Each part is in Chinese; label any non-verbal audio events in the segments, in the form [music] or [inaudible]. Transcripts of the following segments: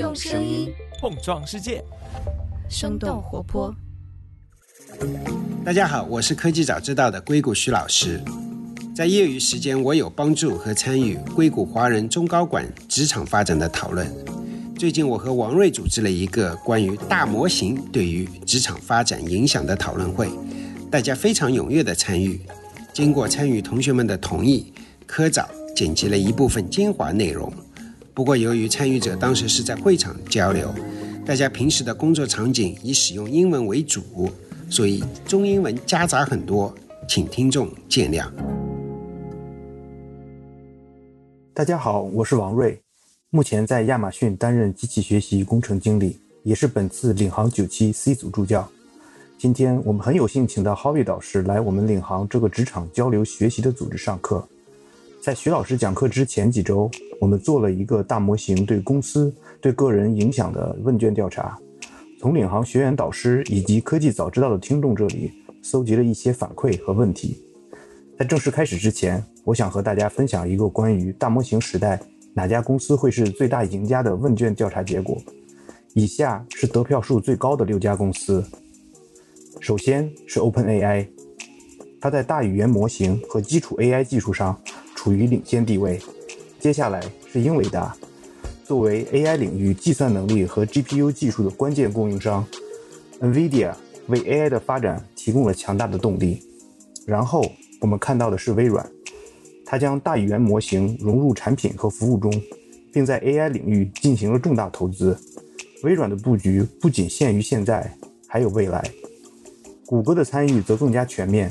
用声音碰撞世界，生动活泼。大家好，我是科技早知道的硅谷徐老师。在业余时间，我有帮助和参与硅谷华人中高管职场发展的讨论。最近，我和王瑞组织了一个关于大模型对于职场发展影响的讨论会，大家非常踊跃的参与。经过参与同学们的同意，科长剪辑了一部分精华内容。不过，由于参与者当时是在会场交流，大家平时的工作场景以使用英文为主，所以中英文夹杂很多，请听众见谅。大家好，我是王瑞，目前在亚马逊担任机器学习工程经理，也是本次领航九期 C 组助教。今天我们很有幸请到 Harvey 导师来我们领航这个职场交流学习的组织上课。在徐老师讲课之前几周，我们做了一个大模型对公司、对个人影响的问卷调查，从领航学员导师以及科技早知道的听众这里搜集了一些反馈和问题。在正式开始之前，我想和大家分享一个关于大模型时代哪家公司会是最大赢家的问卷调查结果。以下是得票数最高的六家公司。首先是 OpenAI，它在大语言模型和基础 AI 技术上。处于领先地位。接下来是英伟达，作为 AI 领域计算能力和 GPU 技术的关键供应商，NVIDIA 为 AI 的发展提供了强大的动力。然后我们看到的是微软，它将大语言模型融入产品和服务中，并在 AI 领域进行了重大投资。微软的布局不仅限于现在，还有未来。谷歌的参与则更加全面。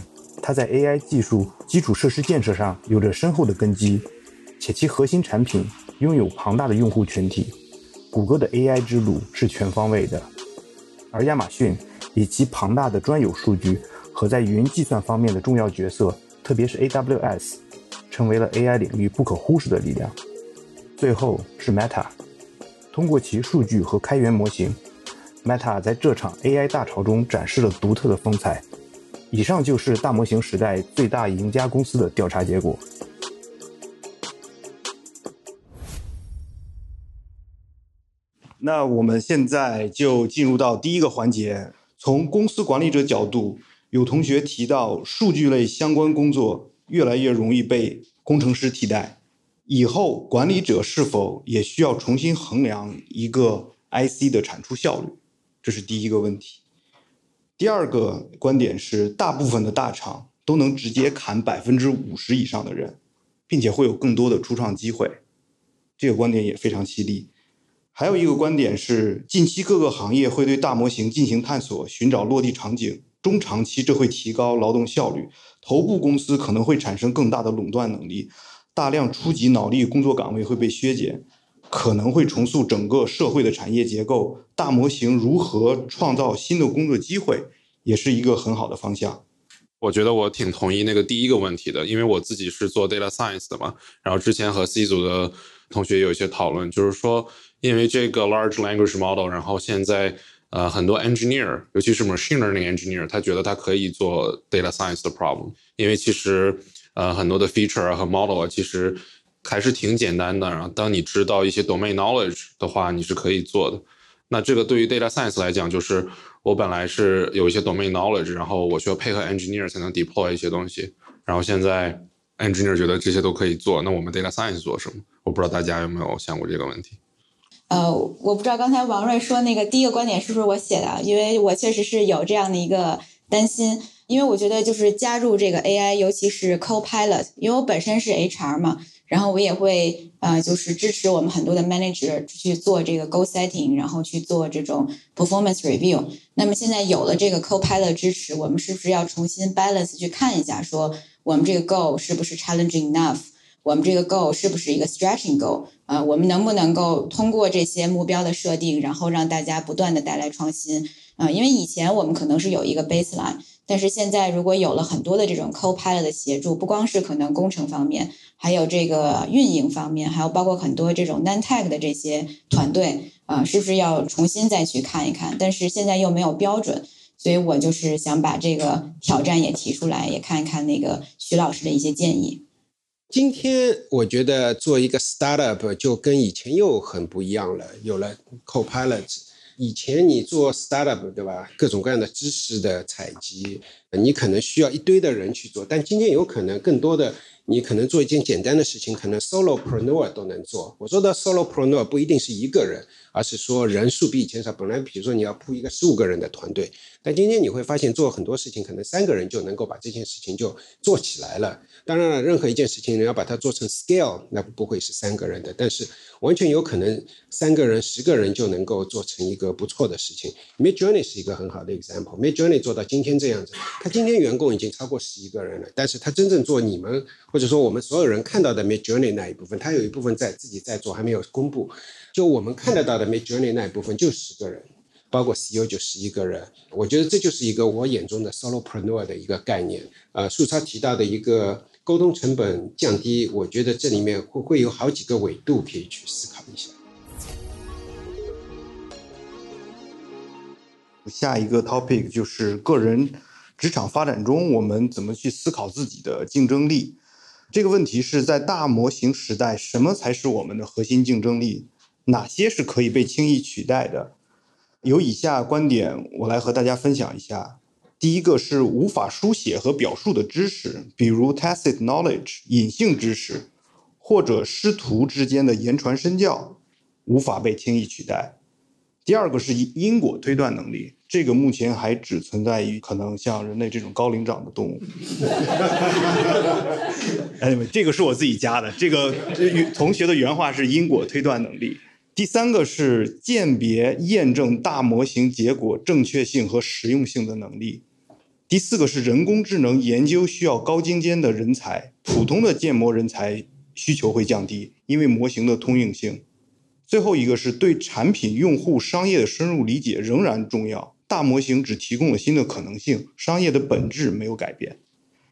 它在 AI 技术基础设施建设上有着深厚的根基，且其核心产品拥有庞大的用户群体。谷歌的 AI 之路是全方位的，而亚马逊以其庞大的专有数据和在云计算方面的重要角色，特别是 AWS，成为了 AI 领域不可忽视的力量。最后是 Meta，通过其数据和开源模型，Meta 在这场 AI 大潮中展示了独特的风采。以上就是大模型时代最大赢家公司的调查结果。那我们现在就进入到第一个环节。从公司管理者角度，有同学提到，数据类相关工作越来越容易被工程师替代，以后管理者是否也需要重新衡量一个 IC 的产出效率？这是第一个问题。第二个观点是，大部分的大厂都能直接砍百分之五十以上的人，并且会有更多的初创机会。这个观点也非常犀利。还有一个观点是，近期各个行业会对大模型进行探索，寻找落地场景。中长期这会提高劳动效率，头部公司可能会产生更大的垄断能力，大量初级脑力工作岗位会被削减。可能会重塑整个社会的产业结构，大模型如何创造新的工作机会，也是一个很好的方向。我觉得我挺同意那个第一个问题的，因为我自己是做 data science 的嘛。然后之前和 C 组的同学有一些讨论，就是说，因为这个 large language model，然后现在呃很多 engineer，尤其是 machine learning engineer，他觉得他可以做 data science 的 problem，因为其实呃很多的 feature 和 model 啊，其实。还是挺简单的，然后当你知道一些 domain knowledge 的话，你是可以做的。那这个对于 data science 来讲，就是我本来是有一些 domain knowledge，然后我需要配合 engineer 才能 deploy 一些东西。然后现在 engineer 觉得这些都可以做，那我们 data science 做什么？我不知道大家有没有想过这个问题。呃，我不知道刚才王瑞说那个第一个观点是不是我写的，因为我确实是有这样的一个担心，因为我觉得就是加入这个 AI，尤其是 Copilot，因为我本身是 HR 嘛。然后我也会呃，就是支持我们很多的 manager 去做这个 goal setting，然后去做这种 performance review。那么现在有了这个 Copilot 支持，我们是不是要重新 balance 去看一下，说我们这个 goal 是不是 challenging enough？我们这个 goal 是不是一个 stretching goal？啊，我们能不能够通过这些目标的设定，然后让大家不断的带来创新？啊，因为以前我们可能是有一个 baseline。但是现在，如果有了很多的这种 Copilot 的协助，不光是可能工程方面，还有这个运营方面，还有包括很多这种 non-tech 的这些团队，啊，是不是要重新再去看一看？但是现在又没有标准，所以我就是想把这个挑战也提出来，也看一看那个徐老师的一些建议。今天我觉得做一个 startup 就跟以前又很不一样了，有了 Copilot。以前你做 startup 对吧？各种各样的知识的采集，你可能需要一堆的人去做，但今天有可能更多的。你可能做一件简单的事情，可能 solopreneur 都能做。我说的 solopreneur 不一定是一个人，而是说人数比以前少。本来比如说你要铺一个十五个人的团队，但今天你会发现做很多事情，可能三个人就能够把这件事情就做起来了。当然了，任何一件事情你要把它做成 scale，那不会是三个人的，但是完全有可能三个人、十个人就能够做成一个不错的事情。Midjourney 是一个很好的 example。Midjourney 做到今天这样子，他今天员工已经超过十一个人了，但是他真正做你们。或者说，我们所有人看到的 Mid Journey 那一部分，他有一部分在自己在做，还没有公布。就我们看得到的 Mid Journey 那一部分，就十个人，包括 CEO 就十一个人。我觉得这就是一个我眼中的 Solopreneur 的一个概念。呃，树超提到的一个沟通成本降低，我觉得这里面会会有好几个维度可以去思考一下。下一个 topic 就是个人职场发展中，我们怎么去思考自己的竞争力。这个问题是在大模型时代，什么才是我们的核心竞争力？哪些是可以被轻易取代的？有以下观点，我来和大家分享一下。第一个是无法书写和表述的知识，比如 tacit knowledge 隐性知识，或者师徒之间的言传身教，无法被轻易取代。第二个是因果推断能力，这个目前还只存在于可能像人类这种高灵长的动物。[laughs] 哎，这个是我自己加的。这个同学的原话是因果推断能力。第三个是鉴别验证大模型结果正确性和实用性的能力。第四个是人工智能研究需要高精尖的人才，普通的建模人才需求会降低，因为模型的通用性。最后一个是对产品用户商业的深入理解仍然重要。大模型只提供了新的可能性，商业的本质没有改变。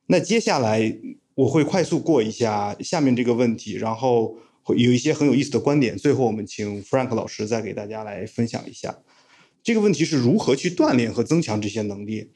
那接下来我会快速过一下下面这个问题，然后有一些很有意思的观点。最后我们请 Frank 老师再给大家来分享一下这个问题是如何去锻炼和增强这些能力。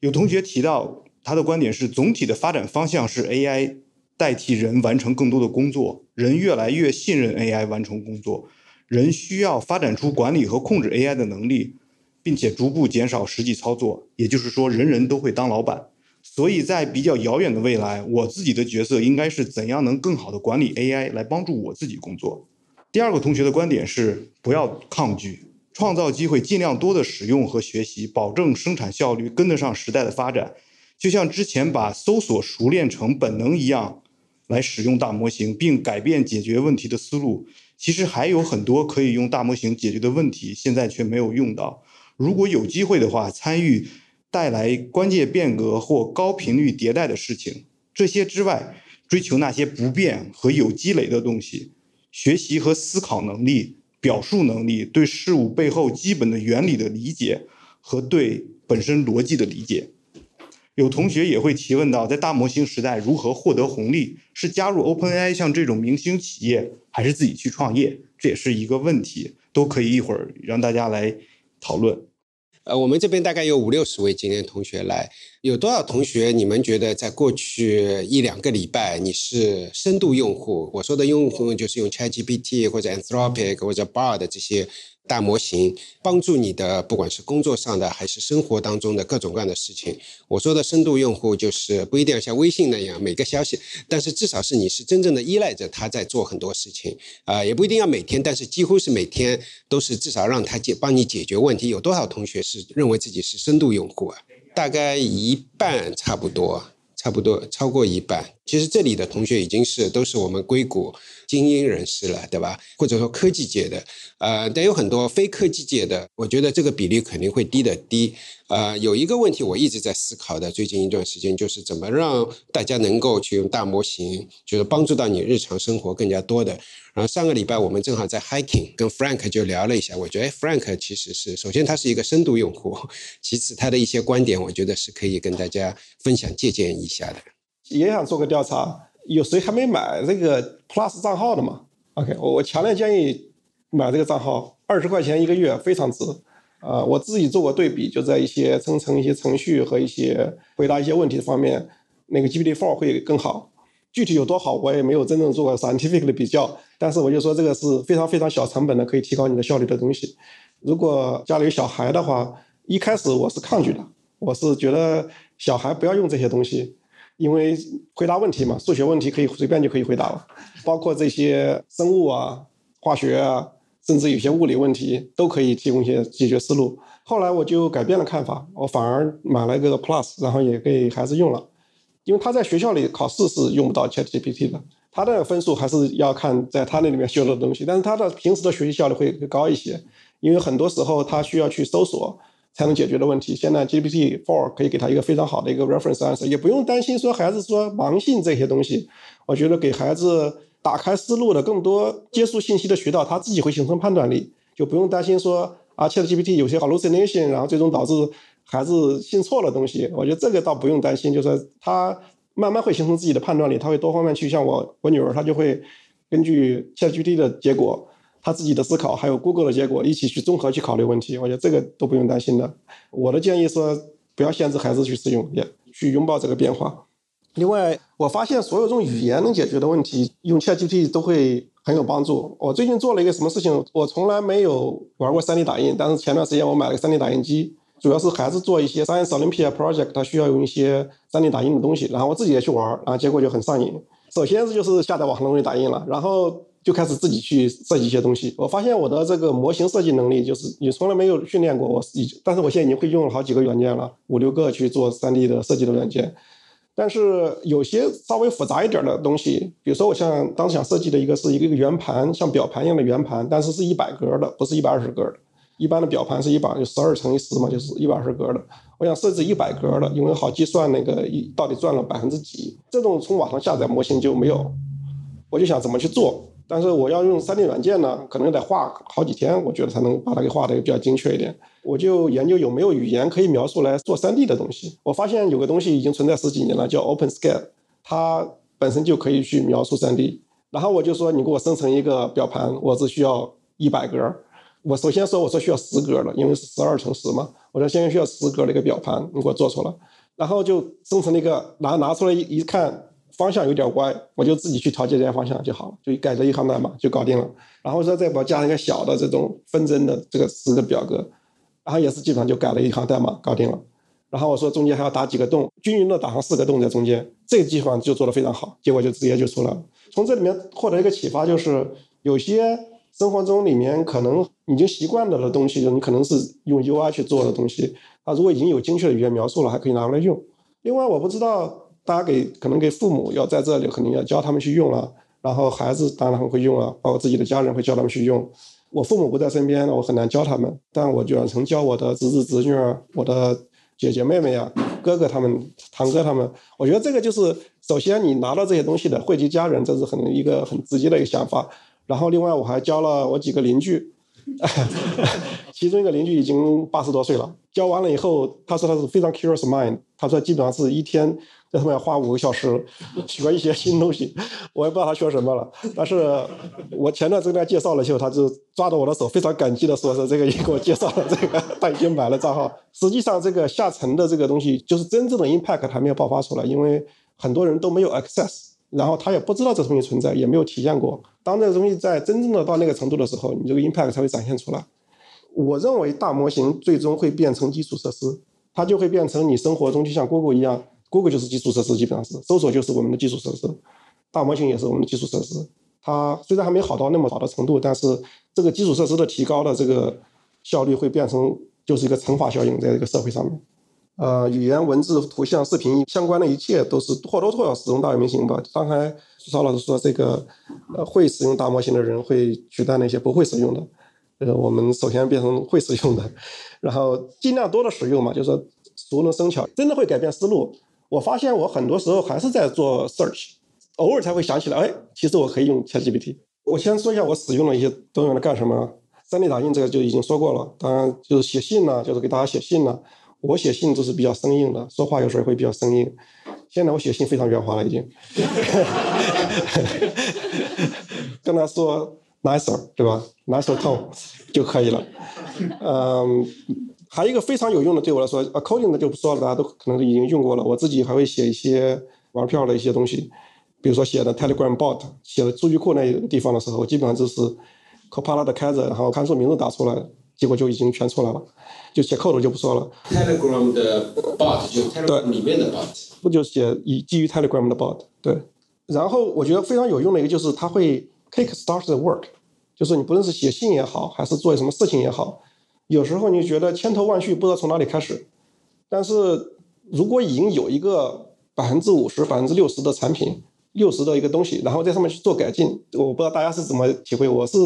有同学提到他的观点是，总体的发展方向是 AI 代替人完成更多的工作，人越来越信任 AI 完成工作。人需要发展出管理和控制 AI 的能力，并且逐步减少实际操作。也就是说，人人都会当老板。所以在比较遥远的未来，我自己的角色应该是怎样能更好的管理 AI，来帮助我自己工作。第二个同学的观点是，不要抗拒，创造机会，尽量多的使用和学习，保证生产效率跟得上时代的发展。就像之前把搜索熟练成本能一样，来使用大模型，并改变解决问题的思路。其实还有很多可以用大模型解决的问题，现在却没有用到。如果有机会的话，参与带来关键变革或高频率迭代的事情。这些之外，追求那些不变和有积累的东西，学习和思考能力、表述能力、对事物背后基本的原理的理解和对本身逻辑的理解。有同学也会提问到，在大模型时代如何获得红利？是加入 OpenAI 像这种明星企业，还是自己去创业？这也是一个问题，都可以一会儿让大家来讨论。呃，我们这边大概有五六十位今天同学来，有多少同学你们觉得在过去一两个礼拜你是深度用户？我说的用户就是用 ChatGPT 或者 Anthropic 或者 Bard 这些。大模型帮助你的，不管是工作上的还是生活当中的各种各样的事情。我说的深度用户，就是不一定要像微信那样每个消息，但是至少是你是真正的依赖着它在做很多事情啊，也不一定要每天，但是几乎是每天都是至少让它解帮你解决问题。有多少同学是认为自己是深度用户啊？大概一半差不多，差不多超过一半。其实这里的同学已经是都是我们硅谷。精英人士了，对吧？或者说科技界的，呃，但有很多非科技界的，我觉得这个比例肯定会低的低。呃，有一个问题我一直在思考的，最近一段时间就是怎么让大家能够去用大模型，就是帮助到你日常生活更加多的。然后上个礼拜我们正好在 Hiking 跟 Frank 就聊了一下，我觉得 Frank 其实是首先他是一个深度用户，[laughs] 其次他的一些观点我觉得是可以跟大家分享借鉴一下的。也想做个调查。有谁还没买这个 Plus 账号的吗？OK，我我强烈建议买这个账号，二十块钱一个月非常值。啊，我自己做过对比，就在一些生成一些程序和一些回答一些问题方面，那个 GPT4 会更好。具体有多好，我也没有真正做过 scientific 的比较。但是我就说这个是非常非常小成本的，可以提高你的效率的东西。如果家里有小孩的话，一开始我是抗拒的，我是觉得小孩不要用这些东西，因为回答问题嘛，数学问题可以随便就可以回答了，包括这些生物啊、化学啊，甚至有些物理问题都可以提供一些解决思路。后来我就改变了看法，我反而买了一个 Plus，然后也给孩子用了。因为他在学校里考试是用不到 ChatGPT 的，他的分数还是要看在他那里面学的东西，但是他的平时的学习效率会高一些，因为很多时候他需要去搜索才能解决的问题。现在 GPT Four 可以给他一个非常好的一个 reference answer，也不用担心说孩子说盲信这些东西。我觉得给孩子打开思路的更多接触信息的渠道，他自己会形成判断力，就不用担心说啊 ChatGPT 有些 hallucination，然后最终导致。孩子信错了东西，我觉得这个倒不用担心，就是他慢慢会形成自己的判断力，他会多方面去。像我我女儿，她就会根据 ChatGPT 的结果，他自己的思考，还有 Google 的结果一起去综合去考虑问题。我觉得这个都不用担心的。我的建议是，不要限制孩子去使用，也去拥抱这个变化。另外，我发现所有这种语言能解决的问题，用 ChatGPT 都会很有帮助。我最近做了一个什么事情？我从来没有玩过 3D 打印，但是前段时间我买了个 3D 打印机。主要是孩子做一些 Science Olympia project，他需要用一些 3D 打印的东西，然后我自己也去玩，然后结果就很上瘾。首先是就是下载网上的东西打印了，然后就开始自己去设计一些东西。我发现我的这个模型设计能力就是你从来没有训练过我，但是我现在已经会用了好几个软件了，五六个去做 3D 的设计的软件。但是有些稍微复杂一点的东西，比如说我像当时想设计的一个是一个一个圆盘，像表盘一样的圆盘，但是是一百格的，不是一百二十格的。一般的表盘是一百就十二乘以十嘛，就是一百二十格的。我想设置一百格的，因为好计算那个到底赚了百分之几。这种从网上下载模型就没有，我就想怎么去做。但是我要用 3D 软件呢，可能得画好几天，我觉得才能把它给画的比较精确一点。我就研究有没有语言可以描述来做 3D 的东西。我发现有个东西已经存在十几年了，叫 OpenSCALE，它本身就可以去描述 3D。然后我就说，你给我生成一个表盘，我只需要一百格。我首先说，我说需要十格的，因为是十二乘十嘛。我说先需要十格的一个表盘，你给我做出来，然后就生成了一个，拿拿出来一一看，方向有点歪，我就自己去调节这些方向就好了，就改这一行代码就搞定了。然后说再把加一个小的这种分针的这个十个表格，然后也是基本上就改了一行代码搞定了。然后我说中间还要打几个洞，均匀的打上四个洞在中间，这个地方就做的非常好，结果就直接就出来了。从这里面获得一个启发就是有些。生活中里面可能已经习惯了的东西，你可能是用 UI 去做的东西。它如果已经有精确的语言描述了，还可以拿过来用。另外，我不知道大家给可能给父母要在这里肯定要教他们去用了，然后孩子当然会用了，包括自己的家人会教他们去用。我父母不在身边，我很难教他们，但我远程教我的侄子侄女儿、我的姐姐妹妹呀、哥哥他们、堂哥他们。我觉得这个就是首先你拿到这些东西的惠及家人，这是很一个很直接的一个想法。然后另外我还教了我几个邻居，[laughs] 其中一个邻居已经八十多岁了。教完了以后，他说他是非常 curious mind，他说基本上是一天在上面花五个小时学一些新东西。[laughs] 我也不知道他学什么了，但是我前段时间介绍了以后，他就抓着我的手，非常感激的说：“是这个也给我介绍了这个，他已经买了账号。”实际上，这个下沉的这个东西，就是真正的 impact 还没有爆发出来，因为很多人都没有 access。然后他也不知道这东西存在，也没有体验过。当这个东西在真正的到那个程度的时候，你这个 impact 才会展现出来。我认为大模型最终会变成基础设施，它就会变成你生活中就像 Google 一样，Google 就是基础设施，基本上是搜索就是我们的基础设施，大模型也是我们的基础设施。它虽然还没好到那么好的程度，但是这个基础设施的提高的这个效率会变成就是一个乘法效应，在这个社会上面。呃，语言、文字、图像、视频相关的一切都是或多或少使用大模型吧。刚才邵老师说，这个呃会使用大模型的人会取代那些不会使用的。呃，我们首先变成会使用的，然后尽量多的使用嘛，就是熟能生巧，真的会改变思路。我发现我很多时候还是在做 search，偶尔才会想起来，哎，其实我可以用 ChatGPT。我先说一下我使用的一些都用来干什么。三 D 打印这个就已经说过了，当然就是写信呢，就是给大家写信呢。我写信就是比较生硬的，说话有时候会比较生硬。现在我写信非常圆滑了，已经。[laughs] 跟他说 nicer，对吧？nicer tone [laughs] 就可以了。嗯，还有一个非常有用的，对我来说，coding 的就不说了，大家都可能已经用过了。我自己还会写一些玩票的一些东西，比如说写的 Telegram bot，写的数据库那地方的时候，基本上就是 Copilot 开着，然后看数名字打出来，结果就已经全出来了。就写 code 就不说了。Telegram 的 bot 就 Telegram 里面的 bot，不就写以基于 Telegram 的 bot？对。然后我觉得非常有用的一个就是它会 kick start the work，就是你不论是写信也好，还是做什么事情也好，有时候你觉得千头万绪不知道从哪里开始，但是如果已经有一个百分之五十、百分之六十的产品。六十的一个东西，然后在上面去做改进。我不知道大家是怎么体会。我是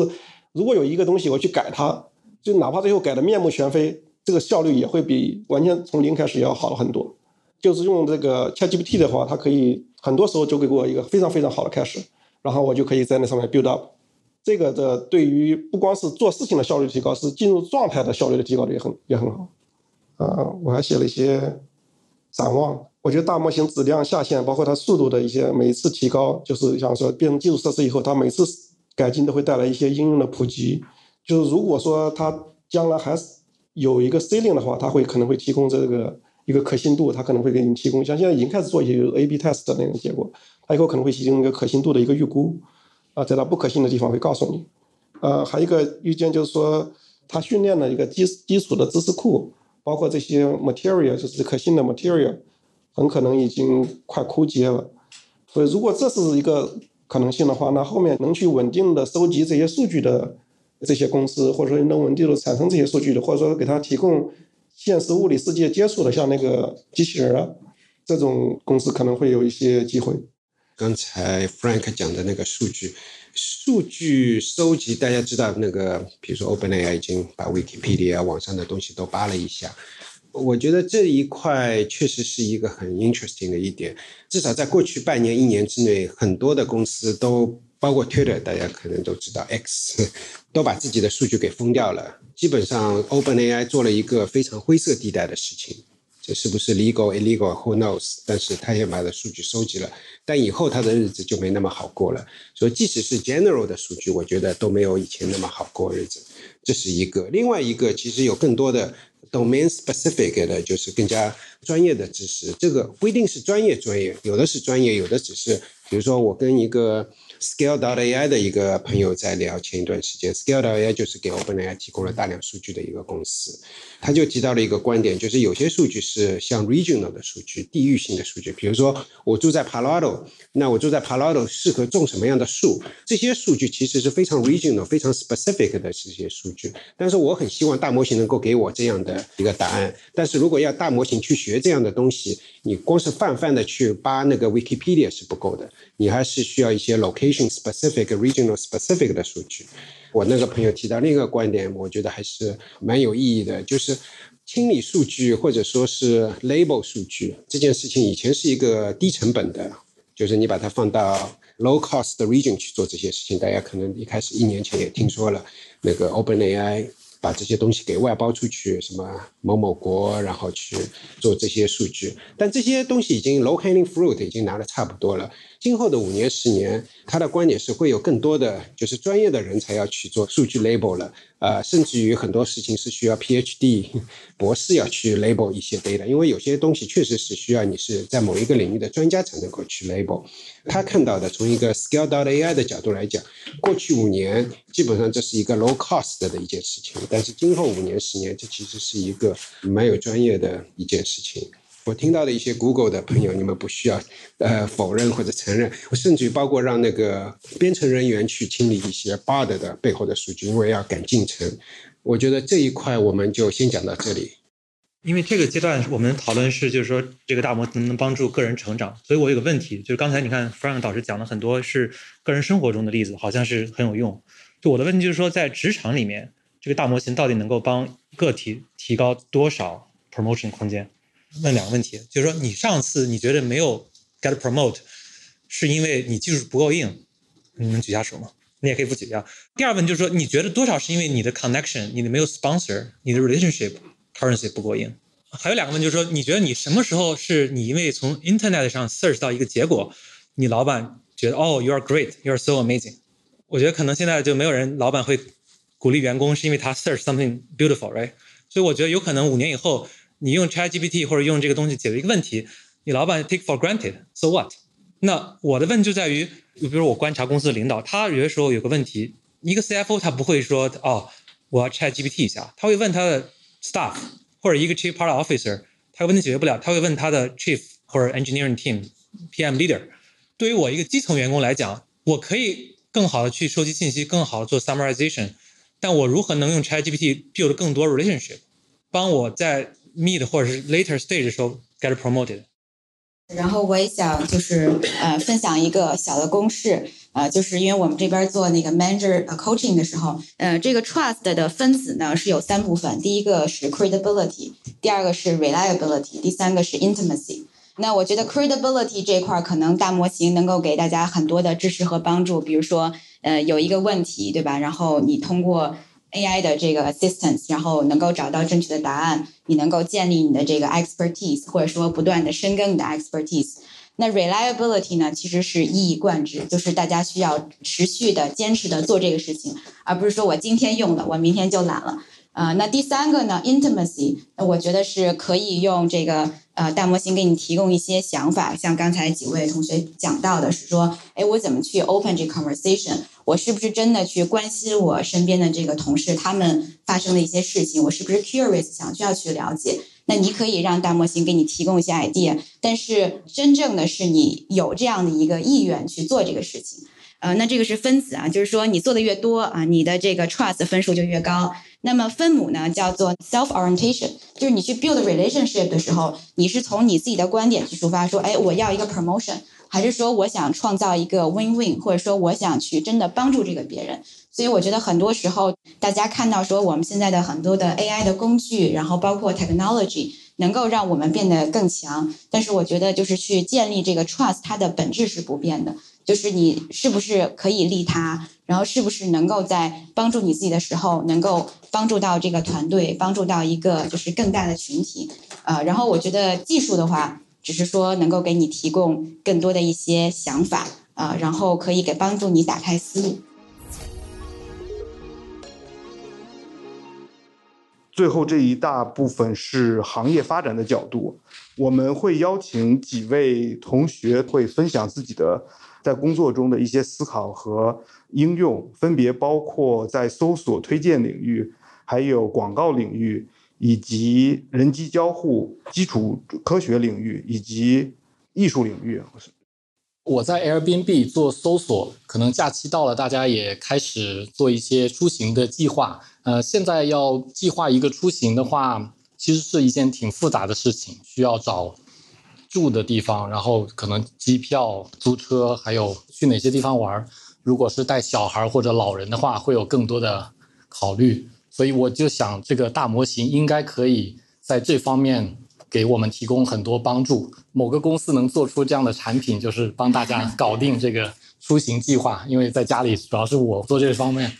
如果有一个东西我去改它，就哪怕最后改的面目全非，这个效率也会比完全从零开始要好了很多。就是用这个 ChatGPT 的话，它可以很多时候就给我一个非常非常好的开始，然后我就可以在那上面 build up。这个的对于不光是做事情的效率提高，是进入状态的效率的提高的也很也很好。啊，我还写了一些展望。我觉得大模型质量下限，包括它速度的一些每次提高，就是像说变成基础设施以后，它每次改进都会带来一些应用的普及。就是如果说它将来还是有一个 ceiling 的话，它会可能会提供这个一个可信度，它可能会给你提供，像现在已经开始做一些 A/B test 的那种结果，它以后可能会提供一个可信度的一个预估，啊，在它不可信的地方会告诉你。呃，还有一个预见就是说，它训练的一个基基础的知识库，包括这些 material，就是可信的 material。很可能已经快枯竭了，所以如果这是一个可能性的话，那后面能去稳定的收集这些数据的这些公司，或者说能稳定的产生这些数据的，或者说给他提供现实物理世界接触的，像那个机器人啊这种公司，可能会有一些机会。刚才 Frank 讲的那个数据，数据收集，大家知道那个，比如说 OpenAI 已经把 Wikipedia 网上的东西都扒了一下。我觉得这一块确实是一个很 interesting 的一点，至少在过去半年、一年之内，很多的公司都包括 Twitter，大家可能都知道 X，[laughs] 都把自己的数据给封掉了。基本上 OpenAI 做了一个非常灰色地带的事情，这是不是 legal illegal who knows？但是他也把的数据收集了，但以后他的日子就没那么好过了。所以即使是 general 的数据，我觉得都没有以前那么好过日子。这是一个，另外一个其实有更多的。domain specific 的就是更加专业的知识，这个不一定是专业专业，有的是专业，有的只是，比如说我跟一个。Scale dot AI 的一个朋友在聊，前一段时间，Scale dot AI 就是给 OpenAI 提供了大量数据的一个公司，他就提到了一个观点，就是有些数据是像 regional 的数据，地域性的数据，比如说我住在 Palo Alto，那我住在 Palo Alto 适合种什么样的树，这些数据其实是非常 regional、非常 specific 的这些数据，但是我很希望大模型能够给我这样的一个答案，但是如果要大模型去学这样的东西，你光是泛泛的去扒那个 Wikipedia 是不够的，你还是需要一些 location。Specific regional specific 的数据，我那个朋友提到另一个观点，我觉得还是蛮有意义的，就是清理数据或者说是 label 数据这件事情，以前是一个低成本的，就是你把它放到 low cost 的 region 去做这些事情。大家可能一开始一年前也听说了，那个 OpenAI 把这些东西给外包出去，什么某某国，然后去做这些数据，但这些东西已经 low hanging fruit 已经拿的差不多了。今后的五年、十年，他的观点是会有更多的就是专业的人才要去做数据 label 了，呃，甚至于很多事情是需要 PhD [laughs] 博士要去 label 一些 data，因为有些东西确实是需要你是在某一个领域的专家才能够去 label。他看到的从一个 scale down AI 的角度来讲，过去五年基本上这是一个 low cost 的一件事情，但是今后五年、十年，这其实是一个蛮有专业的一件事情。我听到的一些 Google 的朋友，你们不需要呃否认或者承认，我甚至于包括让那个编程人员去清理一些 bug 的背后的数据，因为要赶进程。我觉得这一块我们就先讲到这里。因为这个阶段我们讨论是，就是说这个大模能不能帮助个人成长，所以我有个问题，就是刚才你看 Frank 导师讲了很多是个人生活中的例子，好像是很有用。就我的问题就是说，在职场里面，这个大模型到底能够帮个体提高多少 promotion 空间？问两个问题，就是说你上次你觉得没有 get promote，是因为你技术不够硬，你能举下手吗？你也可以不举啊。第二问就是说，你觉得多少是因为你的 connection，你的没有 sponsor，你的 relationship currency 不够硬？还有两个问就是说，你觉得你什么时候是你因为从 internet 上 search 到一个结果，你老板觉得哦，you are great，you are so amazing。我觉得可能现在就没有人老板会鼓励员工是因为他 search something beautiful，right？所以我觉得有可能五年以后。你用 ChatGPT 或者用这个东西解决一个问题，你老板 take for granted，so what？那我的问就在于，比如我观察公司的领导，他有的时候有个问题，一个 CFO 他不会说哦，我要 Chat GPT 一下，他会问他的 staff 或者一个 Chief part Officer，他问题解决不了，他会问他的 Chief 或者 Engineering Team PM Leader。对于我一个基层员工来讲，我可以更好的去收集信息，更好的做 summarization，但我如何能用 Chat GPT build 更多 relationship，帮我在 meet 或者是 later stage 的时候 get promoted。然后我也想就是呃分享一个小的公式，呃，就是因为我们这边做那个 manager coaching 的时候，呃，这个 trust 的分子呢是有三部分，第一个是 credibility，第二个是 reliability，第三个是 intimacy。那我觉得 credibility 这块可能大模型能够给大家很多的支持和帮助，比如说呃有一个问题对吧，然后你通过 AI 的这个 assistance，然后能够找到正确的答案，你能够建立你的这个 expertise，或者说不断的深耕你的 expertise。那 reliability 呢，其实是一以贯之，就是大家需要持续的、坚持的做这个事情，而不是说我今天用了，我明天就懒了。啊，那第三个呢，intimacy，我觉得是可以用这个呃大模型给你提供一些想法，像刚才几位同学讲到的是说，哎，我怎么去 open 这 conversation？我是不是真的去关心我身边的这个同事他们发生的一些事情？我是不是 curious 想需要去了解？那你可以让大模型给你提供一些 idea，但是真正的是你有这样的一个意愿去做这个事情。呃，那这个是分子啊，就是说你做的越多啊，你的这个 trust 分数就越高。那么分母呢，叫做 self orientation，就是你去 build relationship 的时候，你是从你自己的观点去出发，说，哎，我要一个 promotion，还是说我想创造一个 win win，或者说我想去真的帮助这个别人。所以我觉得很多时候，大家看到说我们现在的很多的 AI 的工具，然后包括 technology，能够让我们变得更强。但是我觉得就是去建立这个 trust，它的本质是不变的。就是你是不是可以利他，然后是不是能够在帮助你自己的时候，能够帮助到这个团队，帮助到一个就是更大的群体，呃，然后我觉得技术的话，只是说能够给你提供更多的一些想法，啊，然后可以给帮助你打开思路。最后这一大部分是行业发展的角度，我们会邀请几位同学会分享自己的。在工作中的一些思考和应用，分别包括在搜索推荐领域，还有广告领域，以及人机交互、基础科学领域以及艺术领域。我在 Airbnb 做搜索，可能假期到了，大家也开始做一些出行的计划。呃，现在要计划一个出行的话，其实是一件挺复杂的事情，需要找。住的地方，然后可能机票、租车，还有去哪些地方玩。如果是带小孩或者老人的话，会有更多的考虑。所以我就想，这个大模型应该可以在这方面给我们提供很多帮助。某个公司能做出这样的产品，就是帮大家搞定这个出行计划。因为在家里主要是我做这方面。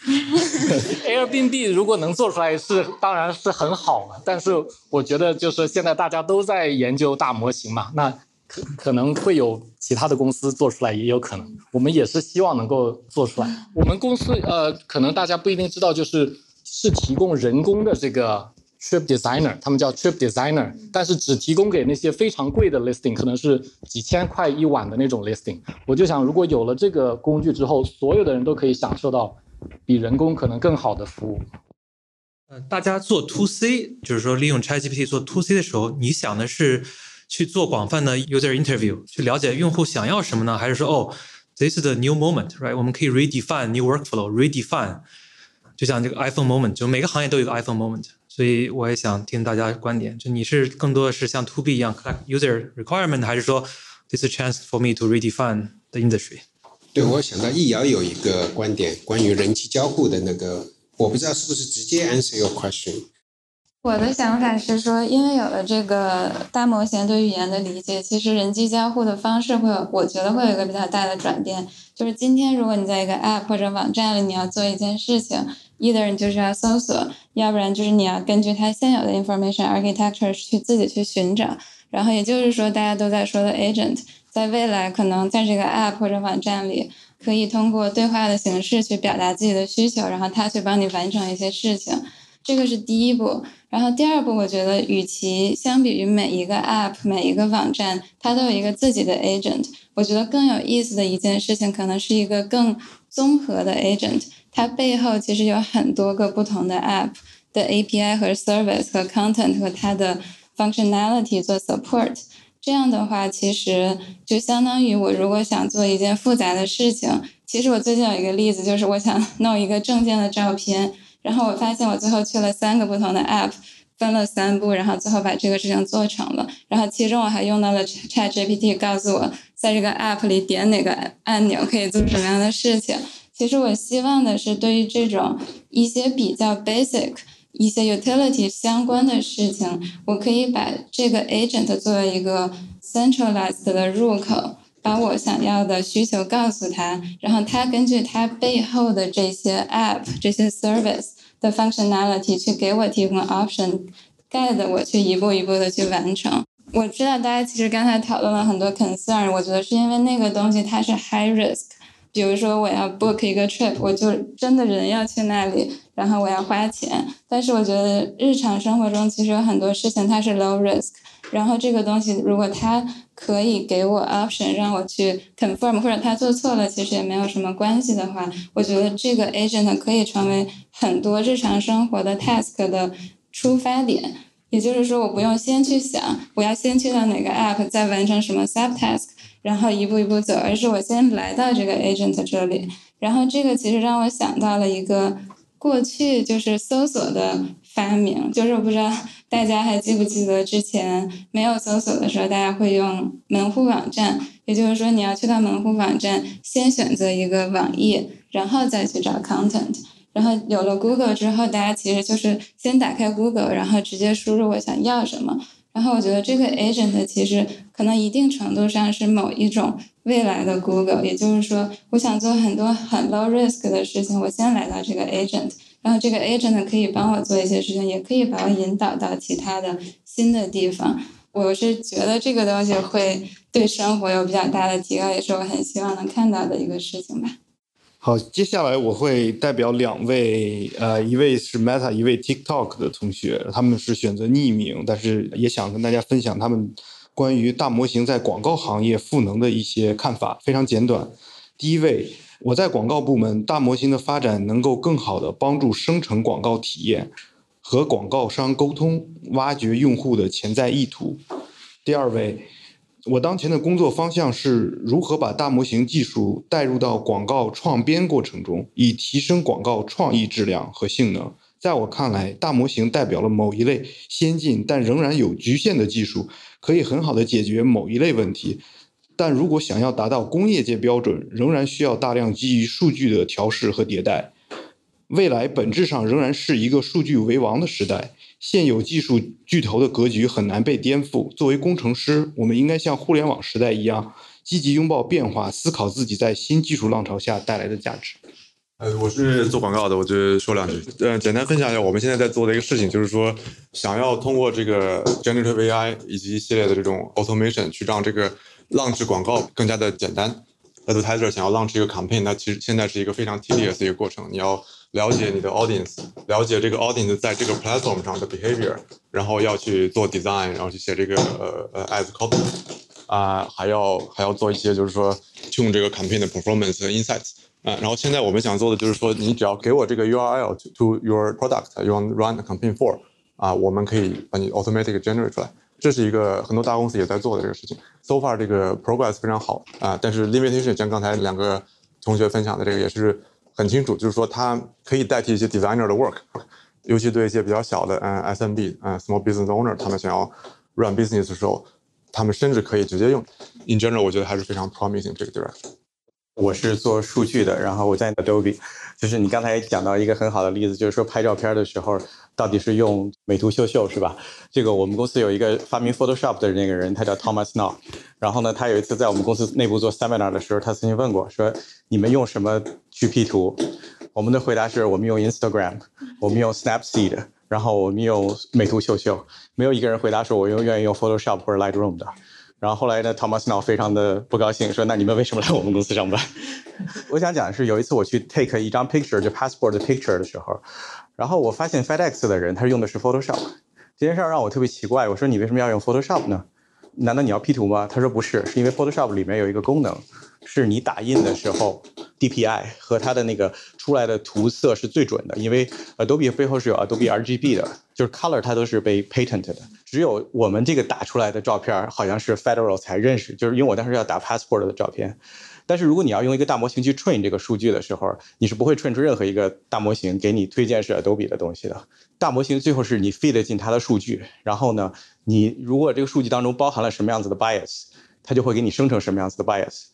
[laughs] Airbnb 如果能做出来，是当然是很好了。但是我觉得，就是现在大家都在研究大模型嘛，那可可能会有其他的公司做出来，也有可能。我们也是希望能够做出来。我们公司呃，可能大家不一定知道，就是是提供人工的这个 trip designer，他们叫 trip designer，但是只提供给那些非常贵的 listing，可能是几千块一晚的那种 listing。我就想，如果有了这个工具之后，所有的人都可以享受到。比人工可能更好的服务。呃，大家做 to C，就是说利用 ChatGPT 做 to C 的时候，你想的是去做广泛的 user interview，去了解用户想要什么呢？还是说，哦，this is the new moment，right？我们可以 redefine new workflow，redefine，就像这个 iPhone moment，就每个行业都有个 iPhone moment。所以我也想听大家观点，就你是更多的是像 to B 一样 collect user requirement，还是说 this is a chance for me to redefine the industry？对，我想到易遥有一个观点，关于人机交互的那个，我不知道是不是直接 answer your question。我的想法是说，因为有了这个大模型对语言的理解，其实人机交互的方式会有，我觉得会有一个比较大的转变。就是今天，如果你在一个 app 或者网站里，你要做一件事情，either 你就是要搜索，要不然就是你要根据它现有的 information architecture 去自己去寻找。然后也就是说，大家都在说的 agent。在未来，可能在这个 App 或者网站里，可以通过对话的形式去表达自己的需求，然后他去帮你完成一些事情。这个是第一步。然后第二步，我觉得与其相比于每一个 App、每一个网站，它都有一个自己的 agent，我觉得更有意思的一件事情，可能是一个更综合的 agent，它背后其实有很多个不同的 App 的 API 和 service 和 content 和它的 functionality 做 support。这样的话，其实就相当于我如果想做一件复杂的事情，其实我最近有一个例子，就是我想 [laughs] 弄一个证件的照片，然后我发现我最后去了三个不同的 app，分了三步，然后最后把这个事情做成了。然后其中我还用到了 Chat GPT，告诉我在这个 app 里点哪个按钮可以做什么样的事情。其实我希望的是，对于这种一些比较 basic。一些 utility 相关的事情，我可以把这个 agent 作为一个 centralized 的入口，把我想要的需求告诉他，然后他根据他背后的这些 app、这些 service 的 functionality 去给我提供 option，guide 我去一步一步的去完成。我知道大家其实刚才讨论了很多 concern，我觉得是因为那个东西它是 high risk。比如说我要 book 一个 trip，我就真的人要去那里，然后我要花钱。但是我觉得日常生活中其实有很多事情它是 low risk，然后这个东西如果它可以给我 option 让我去 confirm，或者他做错了其实也没有什么关系的话，我觉得这个 agent 可以成为很多日常生活的 task 的出发点。也就是说，我不用先去想我要先去到哪个 app，再完成什么 sub task。然后一步一步走，而是我先来到这个 agent 这里，然后这个其实让我想到了一个过去就是搜索的发明，就是我不知道大家还记不记得之前没有搜索的时候，大家会用门户网站，也就是说你要去到门户网站，先选择一个网页，然后再去找 content，然后有了 Google 之后，大家其实就是先打开 Google，然后直接输入我想要什么。然后我觉得这个 agent 其实可能一定程度上是某一种未来的 Google，也就是说，我想做很多很 low risk 的事情，我先来到这个 agent，然后这个 agent 可以帮我做一些事情，也可以把我引导到其他的新的地方。我是觉得这个东西会对生活有比较大的提高，也是我很希望能看到的一个事情吧。好，接下来我会代表两位，呃，一位是 Meta，一位 TikTok 的同学，他们是选择匿名，但是也想跟大家分享他们关于大模型在广告行业赋能的一些看法，非常简短。第一位，我在广告部门，大模型的发展能够更好的帮助生成广告体验，和广告商沟通，挖掘用户的潜在意图。第二位。我当前的工作方向是如何把大模型技术带入到广告创编过程中，以提升广告创意质量和性能。在我看来，大模型代表了某一类先进但仍然有局限的技术，可以很好的解决某一类问题。但如果想要达到工业界标准，仍然需要大量基于数据的调试和迭代。未来本质上仍然是一个数据为王的时代。现有技术巨头的格局很难被颠覆。作为工程师，我们应该像互联网时代一样，积极拥抱变化，思考自己在新技术浪潮下带来的价值。呃，我是做广告的，我就说两句。呃，简单分享一下我们现在在做的一个事情，就是说，想要通过这个 generative AI 以及一系列的这种 automation，去让这个浪制广告更加的简单。Advertiser 想要 launch 一个 campaign，那其实现在是一个非常 tedious 的一个过程，你要。了解你的 audience，了解这个 audience 在这个 platform 上的 behavior，然后要去做 design，然后去写这个呃呃 as copy，啊，还要还要做一些就是说用这个 campaign 的 performance 和 insights，啊，然后现在我们想做的就是说，你只要给我这个 URL to to your product，you want run a campaign for，啊，我们可以把你 automatic generate 出来，这是一个很多大公司也在做的这个事情。So far 这个 progress 非常好啊，但是 limitation 像刚才两个同学分享的这个也是。很清楚，就是说它可以代替一些 designer 的 work，尤其对一些比较小的嗯 SMB 嗯 small business owner，他们想要 run business 的时候，他们甚至可以直接用。In general，我觉得还是非常 promising 这个 direction。我是做数据的，然后我在 Adobe，就是你刚才讲到一个很好的例子，就是说拍照片的时候到底是用美图秀秀是吧？这个我们公司有一个发明 Photoshop 的那个人，他叫 Thomas Now，然后呢，他有一次在我们公司内部做 seminar 的时候，他曾经问过说你们用什么去 P 图？我们的回答是我们用 Instagram，我们用 Snapseed，然后我们用美图秀秀，没有一个人回答说我用愿意用 Photoshop 或者 Lightroom 的。然后后来呢，Thomas Now 非常的不高兴，说：“那你们为什么来我们公司上班？” [laughs] 我想讲的是，有一次我去 take 一张 picture，就 passport picture 的时候，然后我发现 FedEx 的人他用的是 Photoshop，这件事儿让我特别奇怪。我说你为什么要用 Photoshop 呢？难道你要 P 图吗？他说不是，是因为 Photoshop 里面有一个功能，是你打印的时候 DPI 和它的那个出来的图色是最准的。因为 Adobe 背后是有 Adobe RGB 的，就是 color 它都是被 patent 的。只有我们这个打出来的照片好像是 Federal 才认识，就是因为我当时要打 passport 的照片。但是如果你要用一个大模型去 train 这个数据的时候，你是不会 train 出任何一个大模型给你推荐是 Adobe 的东西的。大模型最后是你 feed 进它的数据，然后呢，你如果这个数据当中包含了什么样子的 bias，它就会给你生成什么样子的 bias。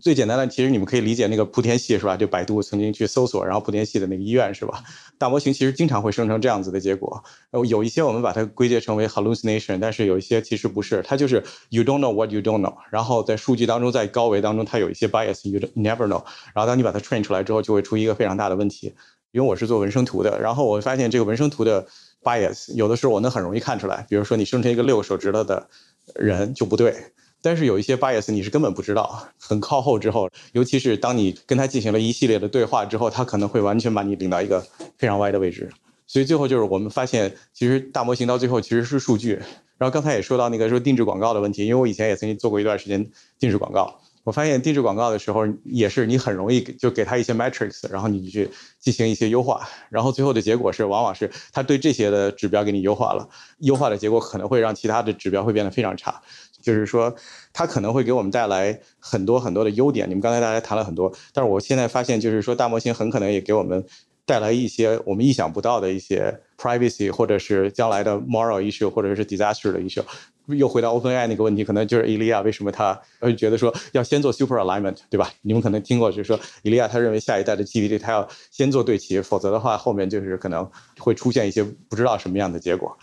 最简单的，其实你们可以理解那个莆田系是吧？就百度曾经去搜索，然后莆田系的那个医院是吧？大模型其实经常会生成这样子的结果。有一些我们把它归结成为 hallucination，但是有一些其实不是，它就是 you don't know what you don't know。然后在数据当中，在高维当中，它有一些 bias，you never know。然后当你把它 train 出来之后，就会出一个非常大的问题。因为我是做纹身图的，然后我发现这个纹身图的 bias 有的时候我能很容易看出来，比如说你生成一个六个手指头的人就不对。但是有一些 bias 你是根本不知道，很靠后之后，尤其是当你跟他进行了一系列的对话之后，他可能会完全把你领到一个非常歪的位置。所以最后就是我们发现，其实大模型到最后其实是数据。然后刚才也说到那个说定制广告的问题，因为我以前也曾经做过一段时间定制广告，我发现定制广告的时候也是你很容易就给他一些 metrics，然后你去进行一些优化，然后最后的结果是往往是他对这些的指标给你优化了，优化的结果可能会让其他的指标会变得非常差。就是说，它可能会给我们带来很多很多的优点。你们刚才大家谈了很多，但是我现在发现，就是说，大模型很可能也给我们带来一些我们意想不到的一些 privacy，或者是将来的 moral issue，或者是 disaster 的 issue。又回到 OpenAI 那个问题，可能就是伊利亚为什么他会觉得说要先做 super alignment，对吧？你们可能听过，就是说伊利亚他认为下一代的 GPT 他要先做对齐，否则的话后面就是可能会出现一些不知道什么样的结果。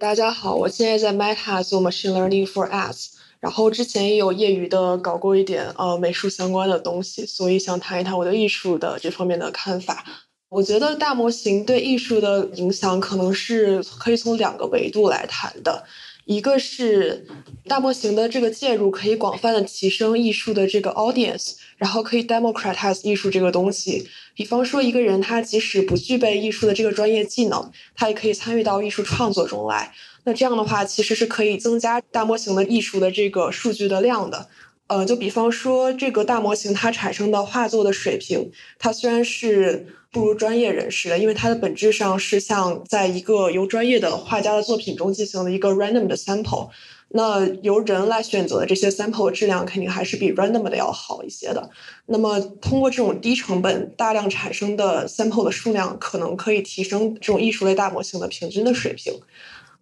大家好，我现在在 Meta 做 Machine Learning for Ads，然后之前也有业余的搞过一点呃美术相关的东西，所以想谈一谈我对艺术的这方面的看法。我觉得大模型对艺术的影响可能是可以从两个维度来谈的。一个是大模型的这个介入可以广泛的提升艺术的这个 audience，然后可以 democratize 艺术这个东西。比方说，一个人他即使不具备艺术的这个专业技能，他也可以参与到艺术创作中来。那这样的话，其实是可以增加大模型的艺术的这个数据的量的。呃，就比方说，这个大模型它产生的画作的水平，它虽然是。不如专业人士的，因为它的本质上是像在一个由专业的画家的作品中进行了一个 random 的 sample，那由人来选择的这些 sample 的质量肯定还是比 random 的要好一些的。那么通过这种低成本大量产生的 sample 的数量，可能可以提升这种艺术类大模型的平均的水平。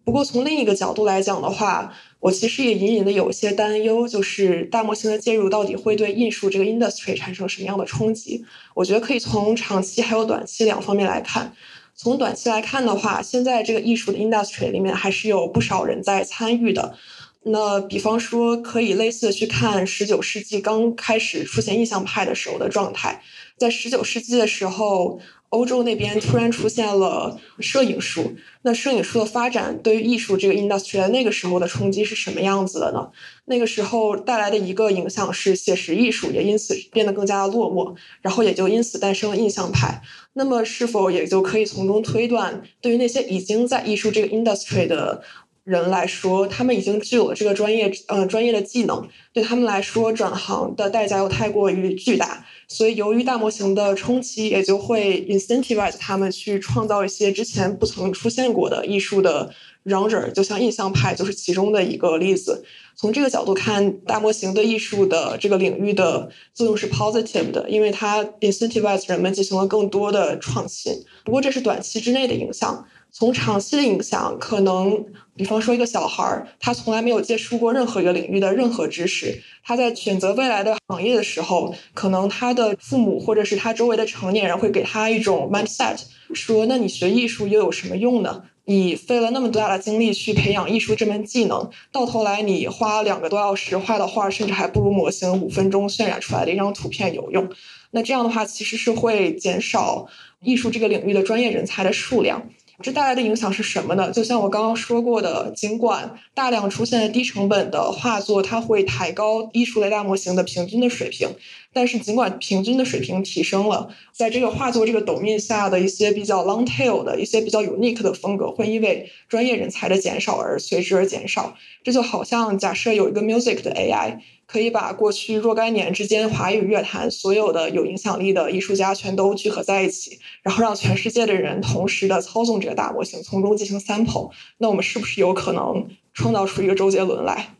不过从另一个角度来讲的话，我其实也隐隐的有一些担忧，就是大模型的介入到底会对艺术这个 industry 产生什么样的冲击？我觉得可以从长期还有短期两方面来看。从短期来看的话，现在这个艺术的 industry 里面还是有不少人在参与的。那比方说，可以类似的去看十九世纪刚开始出现印象派的时候的状态，在十九世纪的时候。欧洲那边突然出现了摄影术，那摄影术的发展对于艺术这个 industry 在那个时候的冲击是什么样子的呢？那个时候带来的一个影响是写实艺术也因此变得更加的落寞，然后也就因此诞生了印象派。那么是否也就可以从中推断，对于那些已经在艺术这个 industry 的？人来说，他们已经具有了这个专业，呃，专业的技能，对他们来说，转行的代价又太过于巨大，所以由于大模型的冲击，也就会 incentivize 他们去创造一些之前不曾出现过的艺术的 genre，就像印象派就是其中的一个例子。从这个角度看，大模型对艺术的这个领域的作用是 positive 的，因为它 incentivize 人们进行了更多的创新。不过这是短期之内的影响。从长期的影响，可能比方说一个小孩儿，他从来没有接触过任何一个领域的任何知识，他在选择未来的行业的时候，可能他的父母或者是他周围的成年人会给他一种 mindset，说，那你学艺术又有什么用呢？你费了那么多大的精力去培养艺术这门技能，到头来你花两个多小时画的画，甚至还不如模型五分钟渲染出来的一张图片有用。那这样的话，其实是会减少艺术这个领域的专业人才的数量。这带来的影响是什么呢？就像我刚刚说过的，尽管大量出现的低成本的画作，它会抬高艺术类大模型的平均的水平，但是尽管平均的水平提升了，在这个画作这个斗面下的一些比较 long tail 的一些比较 unique 的风格，会因为专业人才的减少而随之而减少。这就好像假设有一个 music 的 AI，可以把过去若干年之间华语乐坛所有的有影响力的艺术家全都聚合在一起，然后让全世界的人同时的操纵这个大模型，从中进行 sample，那我们是不是有可能创造出一个周杰伦来？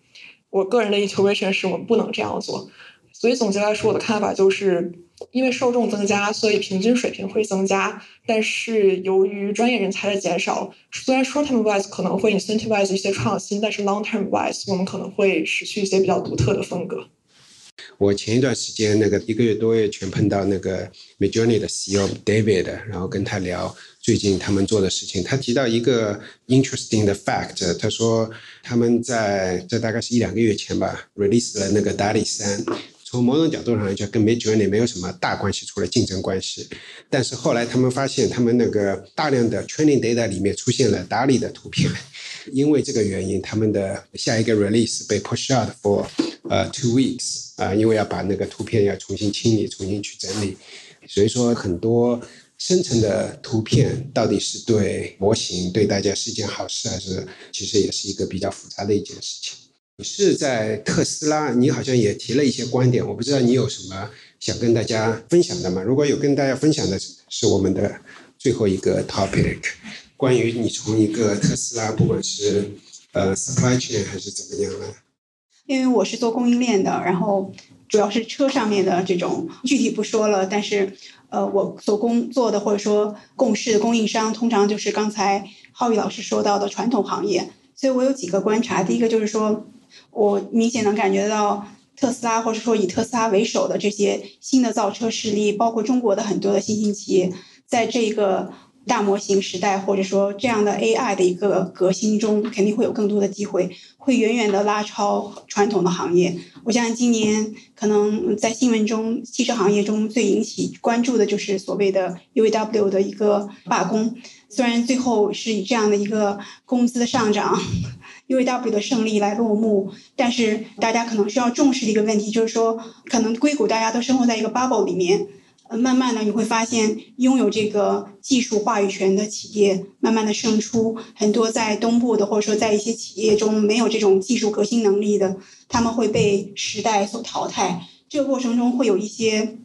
我个人的 intuition 是我们不能这样做。所以总结来说，我的看法就是，因为受众增加，所以平均水平会增加。但是由于专业人才的减少，虽然 short term wise 可能会 incentivize 一些创新，但是 long term wise 我们可能会失去一些比较独特的风格。我前一段时间那个一个月多月全碰到那个 Majorney 的 CEO David，然后跟他聊最近他们做的事情。他提到一个 interesting 的 fact，他说他们在这大概是一两个月前吧，release 了那个 DALL-E 三。从某种角度上来讲，跟 Midjourney 没有什么大关系，除了竞争关系。但是后来他们发现，他们那个大量的 training data 里面出现了 DALL-E 的图片，因为这个原因，他们的下一个 release 被 push out for 呃 two weeks 啊，因为要把那个图片要重新清理、重新去整理。所以说，很多生成的图片到底是对模型、对大家是件好事，还是其实也是一个比较复杂的一件事情。你是在特斯拉，你好像也提了一些观点，我不知道你有什么想跟大家分享的吗？如果有跟大家分享的，是我们的最后一个 topic，关于你从一个特斯拉，不管是呃 supply chain 还是怎么样呢？因为我是做供应链的，然后主要是车上面的这种，具体不说了。但是呃，我所工作的或者说共事的供应商，通常就是刚才浩宇老师说到的传统行业。所以我有几个观察，第一个就是说。我明显能感觉到特斯拉，或者说以特斯拉为首的这些新的造车势力，包括中国的很多的新兴企业，在这个大模型时代，或者说这样的 AI 的一个革新中，肯定会有更多的机会，会远远的拉超传统的行业。我相信今年可能在新闻中，汽车行业中最引起关注的就是所谓的 UAW 的一个罢工，虽然最后是以这样的一个工资的上涨。[laughs] UAW 的胜利来落幕，但是大家可能需要重视的一个问题就是说，可能硅谷大家都生活在一个 bubble 里面，慢慢的你会发现，拥有这个技术话语权的企业慢慢的胜出，很多在东部的或者说在一些企业中没有这种技术革新能力的，他们会被时代所淘汰。这个过程中会有一些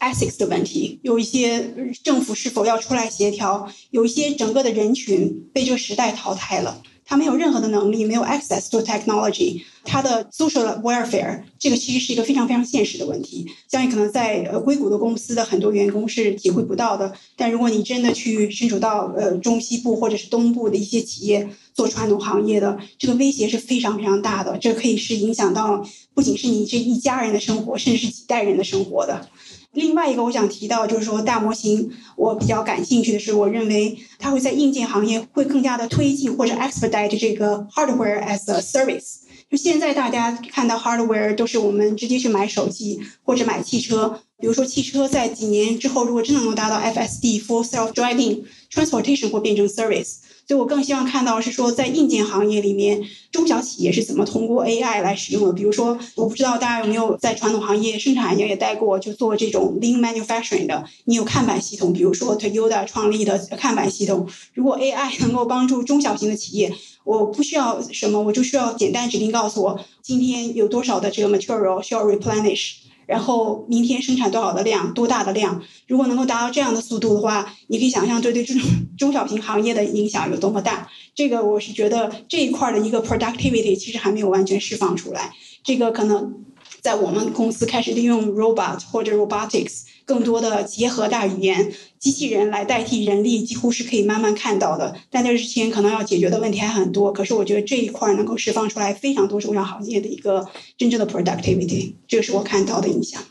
ethics 的问题，有一些政府是否要出来协调，有一些整个的人群被这个时代淘汰了。他没有任何的能力，没有 access to technology，他的 social welfare 这个其实是一个非常非常现实的问题。相信可能在呃硅谷的公司的很多员工是体会不到的。但如果你真的去身处到呃中西部或者是东部的一些企业做传统行业的，这个威胁是非常非常大的。这可以是影响到不仅是你这一家人的生活，甚至是几代人的生活的。另外一个我想提到就是说大模型，我比较感兴趣的是，我认为它会在硬件行业会更加的推进或者 expedite 这个 hardware as a service。就现在大家看到 hardware 都是我们直接去买手机或者买汽车，比如说汽车在几年之后如果真的能达到 FSD full self driving transportation 会变成 service。所以我更希望看到是说，在硬件行业里面，中小企业是怎么通过 AI 来使用的。比如说，我不知道大家有没有在传统行业、生产行业也待过，就做这种 Lean Manufacturing 的。你有看板系统，比如说 Toyota 创立的看板系统。如果 AI 能够帮助中小型的企业，我不需要什么，我就需要简单指令告诉我今天有多少的这个 material 需要 replenish。然后明天生产多少的量，多大的量？如果能够达到这样的速度的话，你可以想象这对中中小型行业的影响有多么大。这个我是觉得这一块的一个 productivity 其实还没有完全释放出来。这个可能在我们公司开始利用 robot 或者 robotics。更多的结合大语言机器人来代替人力，几乎是可以慢慢看到的。但在之前可能要解决的问题还很多。可是我觉得这一块能够释放出来非常多中小行业的一个真正的 productivity，这个是我看到的影响。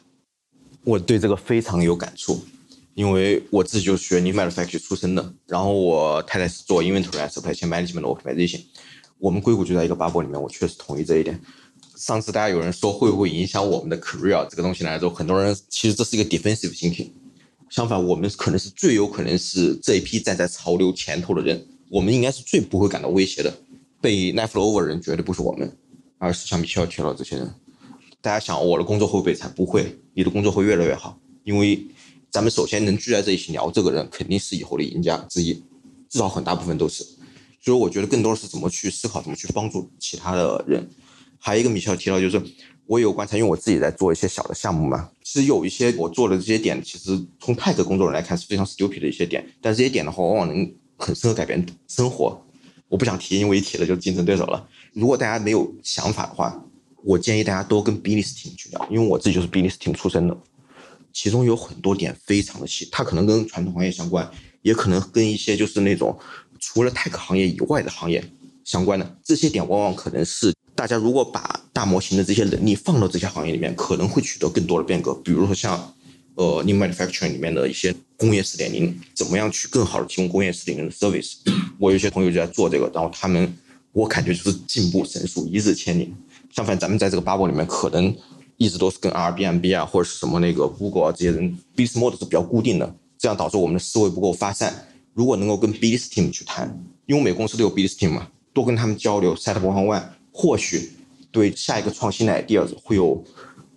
我对这个非常有感触，因为我自己就是学 new manufacturing 出身的，然后我太太是做 inventory supply chain management organization。我们硅谷就在一个 bubble 里面，我确实同意这一点。上次大家有人说会不会影响我们的 career 这个东西来说，很多人其实这是一个 defensive thinking。相反，我们可能是最有可能是这一批站在潮流前头的人，我们应该是最不会感到威胁的。被 left over 人绝对不是我们，而是像 Michelle 提到这些人。大家想我的工作会不会惨？不会，你的工作会越来越好，因为咱们首先能聚在这一起聊这个人，肯定是以后的赢家之一，至少很大部分都是。所以我觉得更多的是怎么去思考，怎么去帮助其他的人。还有一个米肖提到，就是我有观察，因为我自己在做一些小的项目嘛。其实有一些我做的这些点，其实从泰克工作人来看是非常 stupid 的一些点，但这些点的话，往往能很深刻改变生活。我不想提，因为一提了就竞争对手了。如果大家没有想法的话，我建议大家多跟 business team 去聊，因为我自己就是 business team 出身的，其中有很多点非常的细，它可能跟传统行业相关，也可能跟一些就是那种除了泰克行业以外的行业相关的这些点，往往可能是大家如果把大模型的这些能力放到这些行业里面，可能会取得更多的变革。比如说像呃 new manufacturing 里面的一些工业四点零，怎么样去更好的提供工业四点零的 service。我有些朋友就在做这个，然后他们我感觉就是进步神速，一日千里。相反，咱们在这个 bubble 里面，可能一直都是跟 Airbnb 啊，或者是什么那个 Google 啊这些人 business model 是比较固定的，这样导致我们的思维不够发散。如果能够跟 business team 去谈，因为每公司都有 business team 嘛，多跟他们交流，set up one on one，或许对下一个创新的 idea 会有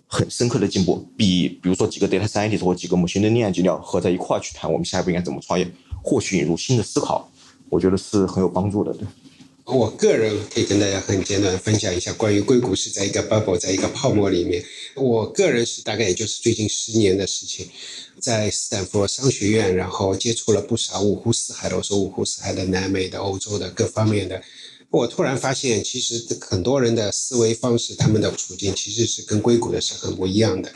很深刻的进步。比比如说几个 data scientist 或几个 machine learning engineer 合在一块去谈，我们下一步应该怎么创业，或许引入新的思考，我觉得是很有帮助的。对。我个人可以跟大家很简短分享一下关于硅谷是在一个 bubble，在一个泡沫里面。我个人是大概也就是最近十年的事情，在斯坦福商学院，然后接触了不少五湖四海的，我说五湖四海的南美的、欧洲的各方面的。我突然发现，其实很多人的思维方式，他们的处境其实是跟硅谷的是很不一样的，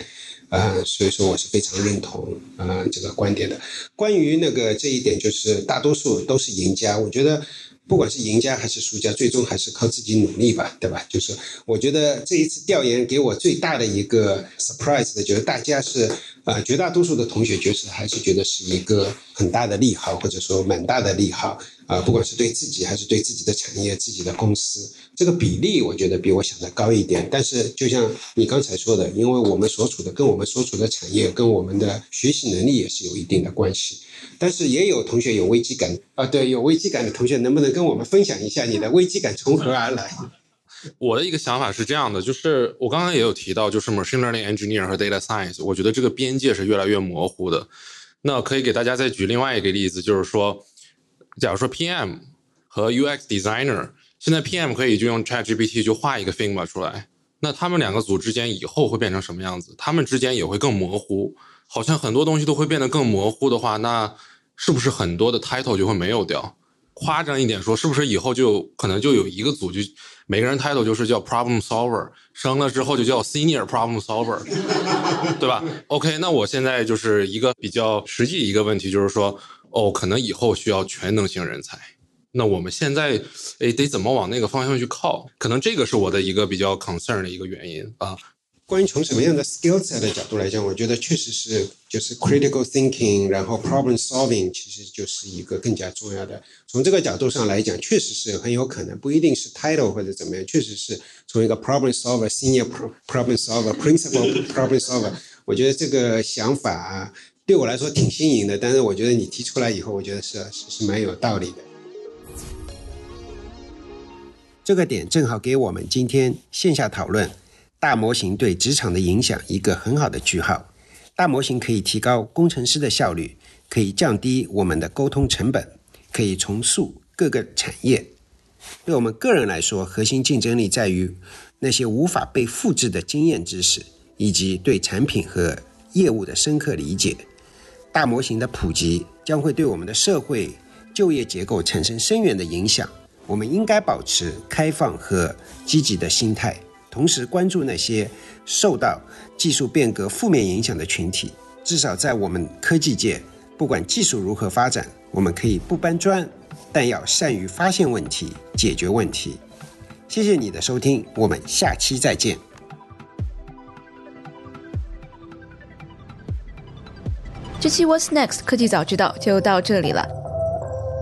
啊，所以说我是非常认同啊这个观点的。关于那个这一点，就是大多数都是赢家，我觉得。不管是赢家还是输家，最终还是靠自己努力吧，对吧？就是我觉得这一次调研给我最大的一个 surprise 的，就是大家是啊，绝大多数的同学就是还是觉得是一个很大的利好，或者说蛮大的利好啊，不管是对自己还是对自己的产业、自己的公司，这个比例我觉得比我想的高一点。但是就像你刚才说的，因为我们所处的跟我们所处的产业跟我们的学习能力也是有一定的关系。但是也有同学有危机感啊，对，有危机感的同学，能不能跟我们分享一下你的危机感从何而来？我的一个想法是这样的，就是我刚刚也有提到，就是 machine learning engineer 和 data science，我觉得这个边界是越来越模糊的。那可以给大家再举另外一个例子，就是说，假如说 PM 和 UX designer，现在 PM 可以就用 ChatGPT 就画一个 Figma 出来，那他们两个组之间以后会变成什么样子？他们之间也会更模糊。好像很多东西都会变得更模糊的话，那是不是很多的 title 就会没有掉？夸张一点说，是不是以后就可能就有一个组，就每个人 title 就是叫 problem solver，升了之后就叫 senior problem solver，对吧？OK，那我现在就是一个比较实际一个问题，就是说，哦，可能以后需要全能型人才，那我们现在诶得怎么往那个方向去靠？可能这个是我的一个比较 concern 的一个原因啊。关于从什么样的 skill set 的角度来讲，我觉得确实是就是 critical thinking，然后 problem solving，其实就是一个更加重要的。从这个角度上来讲，确实是很有可能，不一定是 title 或者怎么样，确实是从一个 problem solver、senior [laughs] problem solver、principal problem solver，我觉得这个想法对我来说挺新颖的。但是我觉得你提出来以后，我觉得是是是蛮有道理的。这个点正好给我们今天线下讨论。大模型对职场的影响，一个很好的句号。大模型可以提高工程师的效率，可以降低我们的沟通成本，可以重塑各个产业。对我们个人来说，核心竞争力在于那些无法被复制的经验知识，以及对产品和业务的深刻理解。大模型的普及将会对我们的社会就业结构产生深远的影响。我们应该保持开放和积极的心态。同时关注那些受到技术变革负面影响的群体。至少在我们科技界，不管技术如何发展，我们可以不搬砖，但要善于发现问题、解决问题。谢谢你的收听，我们下期再见。这期 What's Next 科技早知道就到这里了。